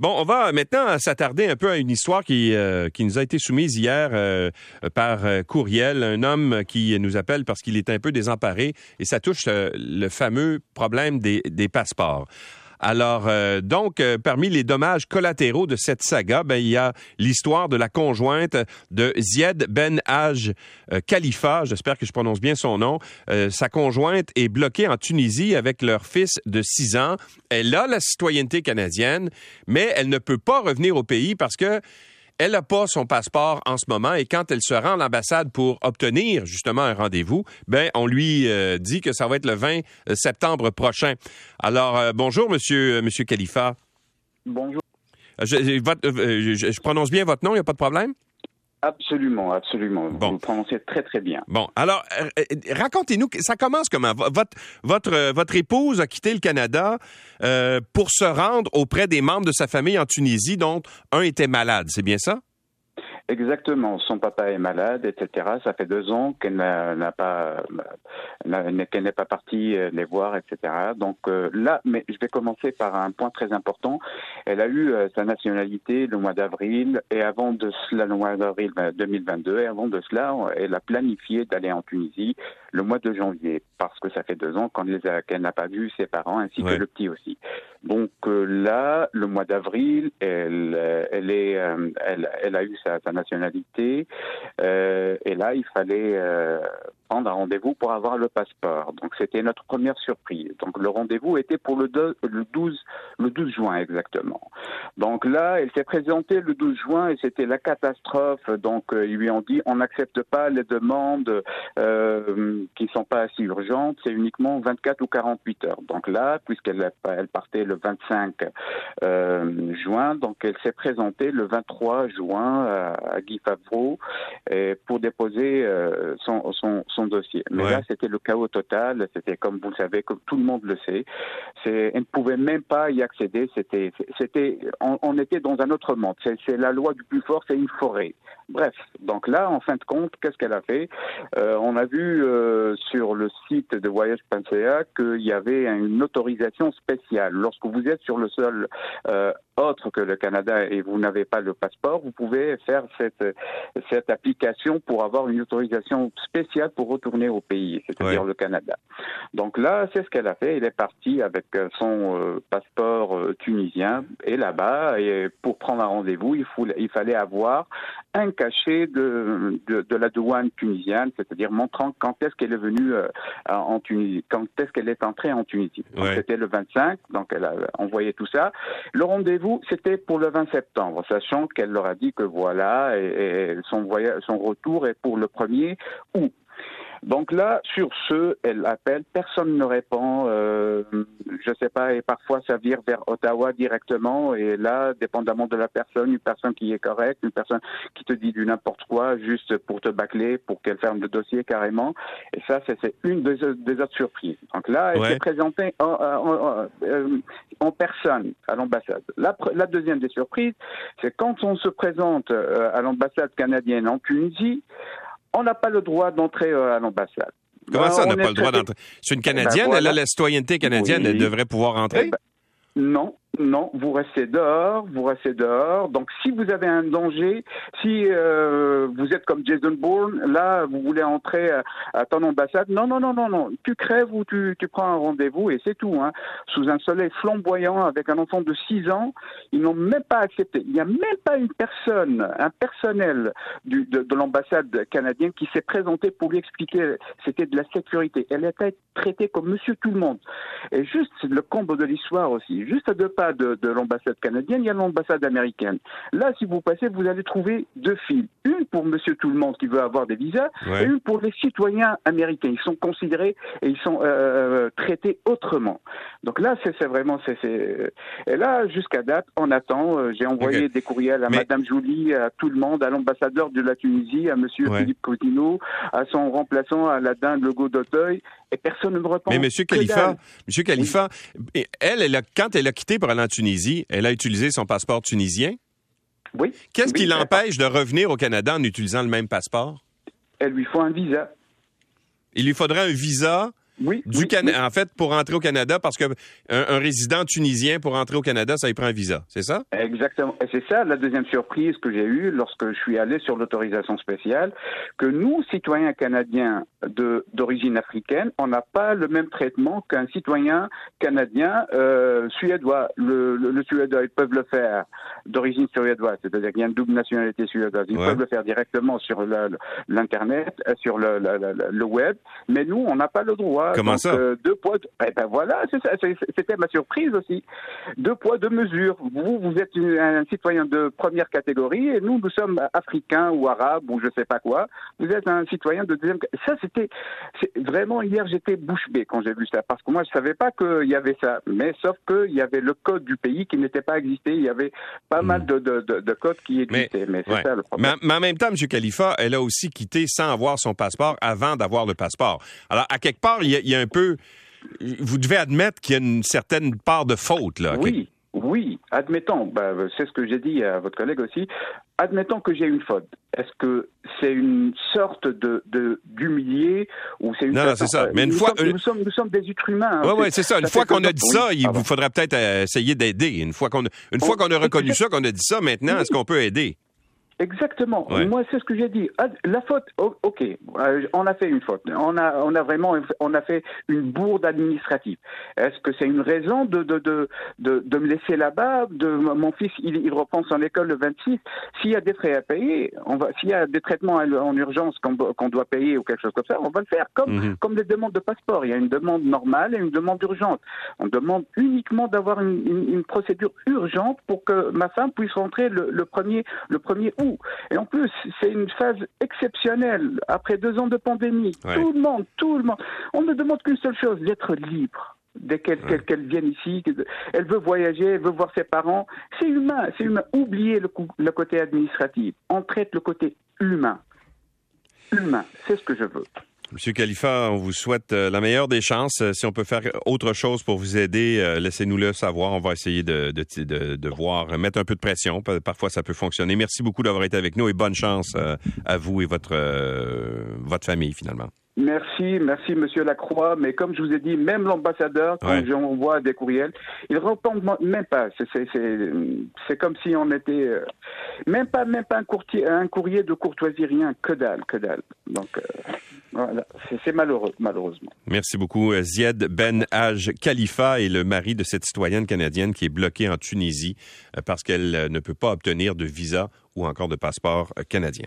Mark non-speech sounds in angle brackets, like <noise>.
Bon, on va maintenant s'attarder un peu à une histoire qui, euh, qui nous a été soumise hier euh, par euh, courriel. Un homme qui nous appelle parce qu'il est un peu désemparé et ça touche le fameux problème des, des passeports. Alors, euh, donc, euh, parmi les dommages collatéraux de cette saga, ben, il y a l'histoire de la conjointe de Zied Ben Haj euh, Khalifa, j'espère que je prononce bien son nom. sa conjointe est bloquée en Tunisie avec leur fils de 6 ans. Elle a la citoyenneté canadienne, mais elle ne peut pas revenir au pays parce que elle n'a pas son passeport en ce moment et quand elle se rend à l'ambassade pour obtenir justement un rendez-vous, ben on lui euh, dit que ça va être le 20 euh, septembre prochain. Alors euh, bonjour monsieur monsieur Khalifa. Bonjour. Je, je, prononce bien votre nom, il n'y a pas de problème? Absolument, absolument. Bon. Vous prononcez très, très bien. Bon, alors, euh, euh, racontez-nous, ça commence comment? Votre, votre, euh, votre épouse a quitté le Canada pour se rendre auprès des membres de sa famille en Tunisie, dont un était malade, c'est bien ça? Exactement. Son papa est malade, etc. Ça fait deux ans qu'elle n'a pas, qu'elle n'est pas partie euh, les voir, etc. Donc euh, là, mais je vais commencer par un point très important. Elle a eu euh, sa nationalité le mois d'avril et avant de cela, le mois d'avril 2022, ben, et avant de cela, elle a planifié d'aller en Tunisie le mois de janvier parce que ça fait deux ans qu'elle n'a pas vu ses parents ainsi que le petit aussi. Donc là, le mois d'avril, elle, elle est, elle, elle a eu sa, sa nationalité. Euh, et là, il fallait euh, prendre un rendez-vous pour avoir le passeport. Donc c'était notre première surprise. Donc le rendez-vous était pour le, le 12 le 12 juin exactement. Donc là, elle s'est présentée le 12 juin et c'était la catastrophe. Donc euh, ils lui ont dit on n'accepte pas les demandes euh, qui sont pas assez urgentes, c'est uniquement 24 ou 48 heures. Donc là, puisqu'elle elle partait le 25 euh, juin, donc elle s'est présentée le 23 juin à, Guy Favreau pour déposer euh, son, son dossier. Mais là, c'était le chaos total. C'était, comme vous le savez, comme tout le monde le sait, c'est, elle ne pouvait même pas y accéder. C'était, c'était, on, était dans un autre monde. C'est, la loi du plus fort, c'est une forêt. Bref, donc là, en fin de compte, qu'est-ce qu'elle a fait euh, On a vu euh, sur le site de voyage.ca qu'il y avait une autorisation spéciale. Lorsque vous êtes sur le sol euh, autre que le Canada et vous n'avez pas le passeport, vous pouvez faire cette, cette application pour avoir une autorisation spéciale pour retourner au pays, c'est-à-dire le Canada. Donc là, c'est ce qu'elle a fait. Elle est partie avec son euh, passeport euh, tunisien et là-bas, et pour prendre un rendez-vous, il, il fallait avoir un cachet de, de, la douane tunisienne, c'est-à-dire montrant quand est-ce qu'elle est venue euh, en Tunisie, quand est-ce qu'elle est entrée en Tunisie. C'était le 25, donc elle a envoyé tout ça. Le rendez-vous c'était pour le 20 septembre, sachant qu'elle leur a dit que voilà, et, son, voyage, son retour est pour le 1er août. Donc là, sur ce, elle appelle, personne ne répond. Euh, je sais pas, et parfois ça vire vers Ottawa directement. Et là, dépendamment de la personne, une personne qui est correcte, une personne qui te dit du n'importe quoi, juste pour te bâcler, pour qu'elle ferme le dossier carrément. Et ça, c'est une des, autres surprises. Donc là, elle s'est présentée en, euh, personne à l'ambassade. La, la, deuxième des surprises, c'est quand on se présente euh, à l'ambassade canadienne en Tunisie, on n'a pas le droit d'entrer euh, à l'ambassade. Comment ça, on n'a pas le droit d'entrer? C'est une Canadienne, eh ben, elle a la citoyenneté canadienne, elle devrait pouvoir entrer? Eh ben, non, non, vous restez dehors, vous restez dehors. Donc, si vous avez un danger, si euh, vous êtes comme Jason Bourne, là, vous voulez entrer à, ton ambassade, non, non, non, non, non. Tu crèves ou tu, tu prends un rendez-vous et c'est tout. Hein. Sous un soleil flamboyant avec un enfant de 6 ans, ils n'ont même pas accepté. Il n'y a même pas une personne, un personnel du, de, de l'ambassade canadienne qui s'est présenté pour lui expliquer c'était de la sécurité. Elle était traitée comme monsieur tout le monde. Et juste le combo de l'histoire aussi, juste pas de, l'ambassade canadienne, il y a l'ambassade américaine. Là, si vous passez, vous allez trouver deux files. Une pour monsieur tout le monde qui veut avoir des visas et une pour les citoyens américains. Ils sont considérés et ils sont euh, euh, traités autrement. Donc là, c'est vraiment... c'est Et là, jusqu'à date, on attend. Euh, j'ai envoyé des courriels à Madame Jolie, à tout le monde, à l'ambassadeur de la Tunisie, à monsieur Philippe Cotino, à son remplaçant, à la dinde Legault d'Auteuil, et personne ne me répond. Mais monsieur Khalifa, monsieur Khalifa, elle, elle a, quand elle a quitté pour aller en Tunisie, elle a utilisé son passeport tunisien? Oui. Qu'est-ce qui l'empêche de revenir au Canada en utilisant le même passeport? Elle lui faut un visa. Il lui faudrait un visa Oui. Du En fait, pour rentrer au Canada, parce qu'un un résident tunisien, pour rentrer au Canada, ça y prend un visa, c'est ça? Exactement. Et c'est ça la deuxième surprise que j'ai eue lorsque je suis allé sur l'autorisation spéciale, que nous, citoyens canadiens d'origine africaine, on n'a pas le même traitement qu'un citoyen canadien euh, suédois. Le, le, suédois, ils peuvent le faire d'origine suédoise, c'est-à-dire qu'il y a une double nationalité suédoise. Ils peuvent le faire directement sur l'Internet, euh, sur le, le, web, mais nous, on n'a pas le droit. Comment ça? euh, Deux poids, eh ben voilà, c'était ma surprise aussi. Deux poids, deux mesures. Vous, vous êtes un citoyen de première catégorie et nous, nous sommes africains ou arabes ou je sais pas quoi. Vous êtes un citoyen de deuxième. Ça, c'était vraiment hier, j'étais bouche bée quand j'ai vu ça parce que moi, je savais pas qu'il y avait ça, mais sauf qu'il y avait le code du pays qui n'était pas existé. Il y avait pas mal hmm. de, de, de, codes qui existaient, mais, c'est ça le problème. Mais, en même temps, M. Khalifa, elle a aussi quitté sans avoir son passeport avant d'avoir le passeport. Alors, à quelque part, il y a, un peu. Vous devez admettre qu'il y a une certaine part de faute, là. Oui. Oui, admettons, bah, c'est ce que j'ai dit à votre collègue aussi, admettons que j'ai une faute. Est-ce que c'est une sorte de d'humilier ou c'est une Non, c'est ça. Mais une fois nous, sommes, nous, sommes, des êtres humains. Oui, oui, c'est ça. Une fois qu'on a dit ça, il vous faudrait peut-être euh, essayer d'aider. Une fois qu'on une fois qu'on a reconnu <laughs> ça, qu'on a dit ça, maintenant, est-ce qu'on peut aider? Exactement. Moi, c'est ce que j'ai dit. Ah, la faute, ok, euh, on a fait une faute. On a, on a vraiment, on a fait une bourde administrative. Est-ce que c'est une raison de de, de, de, de me laisser là-bas de, Mon fils, il, il reprend son école le 26. S'il y a des frais à payer, on va. S'il y a des traitements en urgence qu'on doit payer ou quelque chose comme ça, on va le faire. Comme mhm. comme des demandes de passeport. Il y a une demande normale et une demande urgente. On demande uniquement d'avoir une, une, une, procédure urgente pour que ma femme puisse rentrer le, le premier le premier août. Et en plus, c'est une phase exceptionnelle après deux ans de pandémie. Tout le monde, tout le monde. On ne demande qu'une seule chose, d'être libre dès qu'elle qu'elle vienne ici, elle veut voyager, elle veut voir ses parents. C'est humain, c'est humain. Oubliez le, le, côté administratif. On traite le côté humain. Humain, c'est ce que je veux. Monsieur Khalifa, on vous souhaite euh, la meilleure des chances. Euh, si on peut faire autre chose pour vous aider, euh, laissez-nous le savoir. On va essayer de, de, de, voir, mettre un peu de pression. Parfois, ça peut fonctionner. Merci beaucoup d'avoir été avec nous et bonne chance à vous et votre, votre famille, finalement. Merci, merci Monsieur Lacroix. Mais comme je vous ai dit, même l'ambassadeur, quand j'envoie des courriels, il répond même pas. C'est comme si on était même pas même pas un, courtier, un courrier de courtoisie, rien, que dalle, que dalle. Donc c'est malheureux, malheureusement. Merci beaucoup. Zied Ben Haj Khalifa est le mari de cette citoyenne canadienne qui est bloquée en Tunisie euh, parce qu'elle euh, ne peut pas obtenir de visa ou encore de passeport euh, canadien.